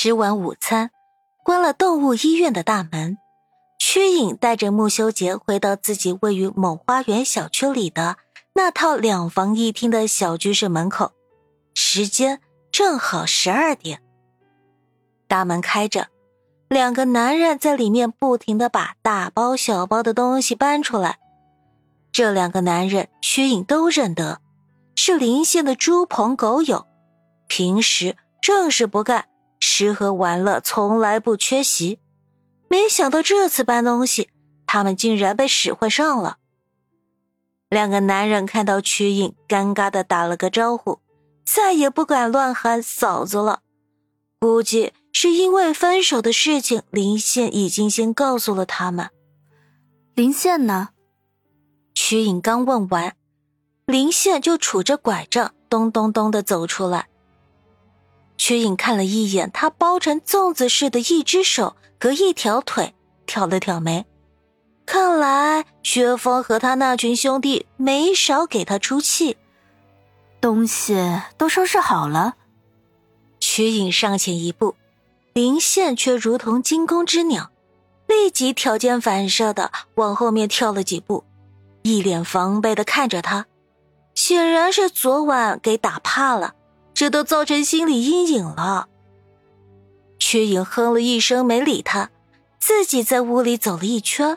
吃完午餐，关了动物医院的大门，曲颖带着穆修杰回到自己位于某花园小区里的那套两房一厅的小居室门口，时间正好十二点。大门开着，两个男人在里面不停的把大包小包的东西搬出来。这两个男人，曲颖都认得，是临县的猪朋狗友。平时正事不干，吃喝玩乐从来不缺席。没想到这次搬东西，他们竟然被使唤上了。两个男人看到曲颖，尴尬的打了个招呼，再也不敢乱喊嫂子了。估计是因为分手的事情，林宪已经先告诉了他们。林宪呢？曲颖刚问完，林宪就杵着拐杖，咚咚咚的走出来。曲颖看了一眼他包成粽子似的一只手和一条腿，挑了挑眉，看来薛峰和他那群兄弟没少给他出气。东西都收拾好了。曲颖上前一步，林宪却如同惊弓之鸟，立即条件反射的往后面跳了几步，一脸防备的看着他，显然是昨晚给打怕了。这都造成心理阴影了。曲颖哼了一声，没理他，自己在屋里走了一圈，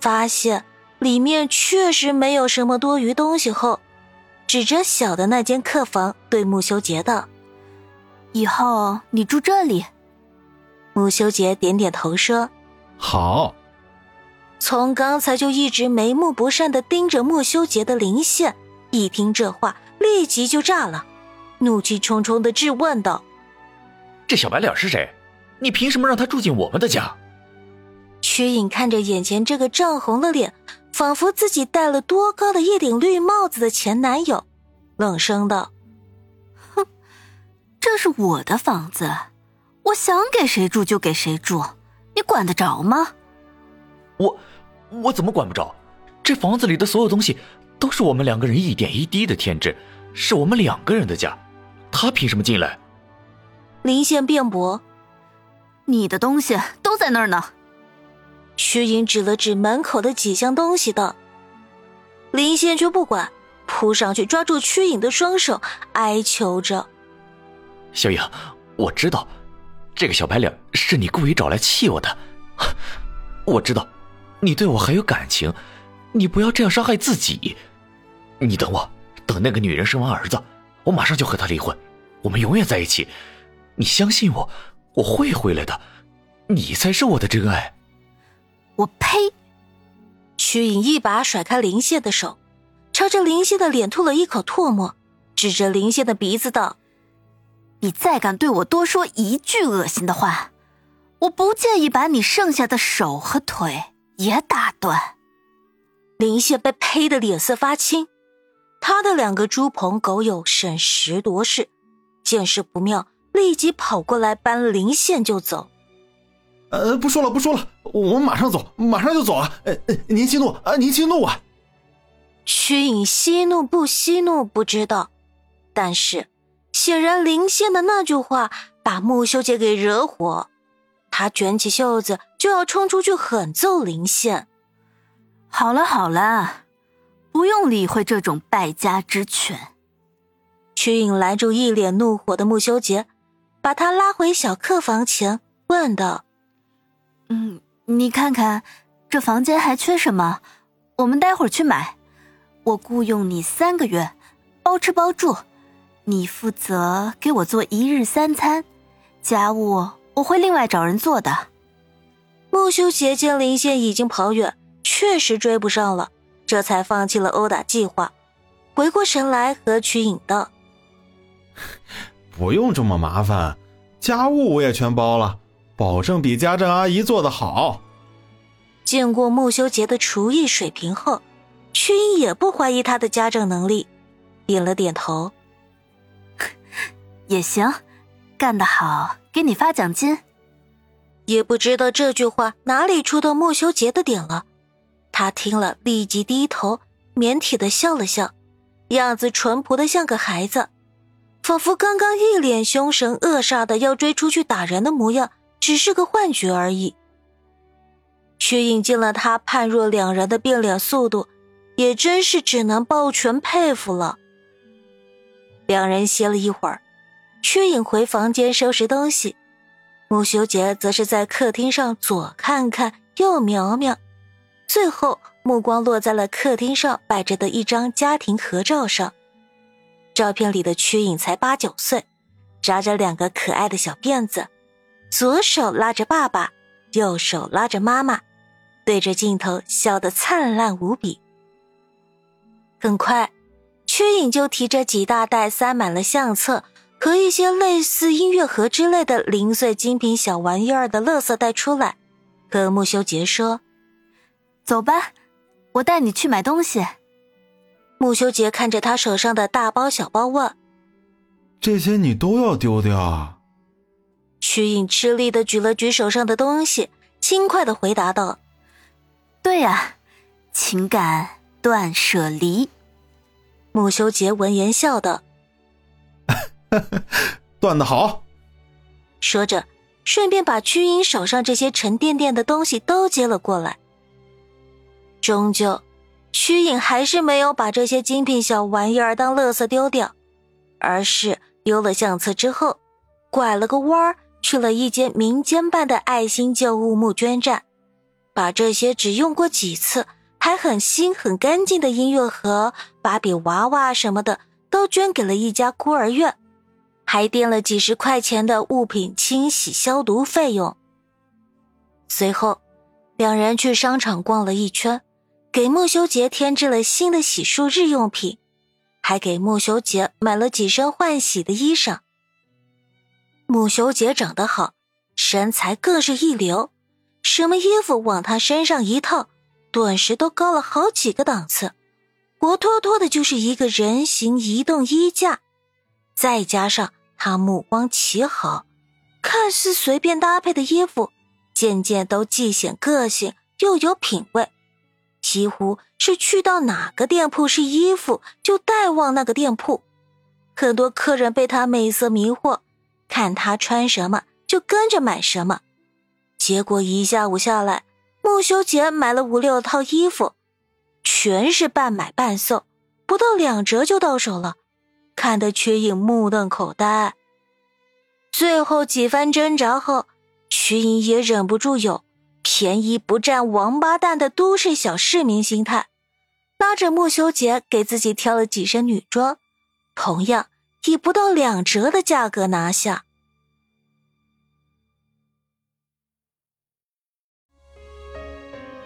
发现里面确实没有什么多余东西后，指着小的那间客房对穆修杰道：“以后你住这里。”穆修杰点点头说：“好。”从刚才就一直眉目不善的盯着穆修杰的林羡，一听这话，立即就炸了。怒气冲冲的质问道：“这小白脸是谁？你凭什么让他住进我们的家？”曲颖看着眼前这个涨红了脸，仿佛自己戴了多高的一顶绿帽子的前男友，冷声道：“哼，这是我的房子，我想给谁住就给谁住，你管得着吗？”“我，我怎么管不着？这房子里的所有东西都是我们两个人一点一滴的添置，是我们两个人的家。”他凭什么进来？林宪辩驳：“你的东西都在那儿呢。”曲颖指了指门口的几箱东西道。林宪却不管，扑上去抓住曲颖的双手，哀求着：“小颖，我知道，这个小白脸是你故意找来气我的。我知道，你对我还有感情，你不要这样伤害自己。你等我，等那个女人生完儿子。”我马上就和他离婚，我们永远在一起。你相信我，我会回来的。你才是我的真爱。我呸！曲颖一把甩开林谢的手，朝着林谢的脸吐了一口唾沫，指着林谢的鼻子道：“你再敢对我多说一句恶心的话，我不介意把你剩下的手和腿也打断。”林谢被呸的脸色发青。他的两个猪朋狗友审时度势，见势不妙，立即跑过来搬林线就走。呃，不说了，不说了，我们马上走，马上就走啊！呃，您息怒啊，您息怒啊！曲颖息怒不息怒不知道，但是显然林线的那句话把穆修杰给惹火，他卷起袖子就要冲出去狠揍林线。好了好了。不用理会这种败家之犬。曲颖拦住一脸怒火的穆修杰，把他拉回小客房前，问道：“嗯，你看看这房间还缺什么？我们待会儿去买。我雇佣你三个月，包吃包住，你负责给我做一日三餐，家务我会另外找人做的。”穆修杰见林线已经跑远，确实追不上了。这才放弃了殴打计划，回过神来和曲颖道：“不用这么麻烦，家务我也全包了，保证比家政阿姨做的好。见过穆修杰的厨艺水平后，瞿颖也不怀疑他的家政能力，点了点头。也行，干得好，给你发奖金。也不知道这句话哪里触动穆修杰的点了，他听了立即低头，腼腆的笑了笑，样子淳朴的像个孩子，仿佛刚刚一脸凶神恶煞的要追出去打人的模样，只是个幻觉而已。屈颖见了他判若两人的变脸速度，也真是只能抱拳佩服了。两人歇了一会儿，屈颖回房间收拾东西。穆修杰则是在客厅上左看看右瞄瞄，最后目光落在了客厅上摆着的一张家庭合照上。照片里的曲颖才八九岁，扎着两个可爱的小辫子，左手拉着爸爸，右手拉着妈妈，对着镜头笑得灿烂无比。很快，曲颖就提着几大袋塞满了相册。和一些类似音乐盒之类的零碎精品小玩意儿的垃圾袋出来，和穆修杰说：“走吧，我带你去买东西。”穆修杰看着他手上的大包小包问：“这些你都要丢掉啊？”曲颖吃力的举了举手上的东西，轻快的回答道：“对呀，情感断舍离。”穆修杰闻言笑道。断的好，说着，顺便把曲颖手上这些沉甸甸的东西都接了过来。终究，屈颖还是没有把这些精品小玩意儿当垃圾丢掉，而是丢了相册之后，拐了个弯儿去了一间民间办的爱心旧物募捐站，把这些只用过几次还很新很干净的音乐盒、芭比娃娃什么的，都捐给了一家孤儿院。还垫了几十块钱的物品清洗消毒费用。随后，两人去商场逛了一圈，给穆修杰添置了新的洗漱日用品，还给穆修杰买了几身换洗的衣裳。穆修杰长得好，身材更是一流，什么衣服往他身上一套，顿时都高了好几个档次，活脱脱的就是一个人形移动衣架，再加上。他目光奇好，看似随便搭配的衣服，渐渐都既显个性又有品味，几乎是去到哪个店铺是衣服就带往那个店铺。很多客人被他美色迷惑，看他穿什么就跟着买什么。结果一下午下来，穆修杰买了五六套衣服，全是半买半送，不到两折就到手了。看得瞿颖目瞪口呆。最后几番挣扎后，瞿颖也忍不住有便宜不占王八蛋的都市小市民心态，拉着穆修杰给自己挑了几身女装，同样以不到两折的价格拿下。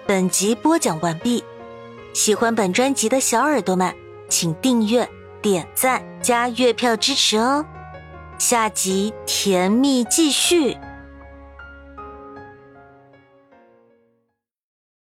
本集播讲完毕，喜欢本专辑的小耳朵们，请订阅。点赞加月票支持哦，下集甜蜜继续。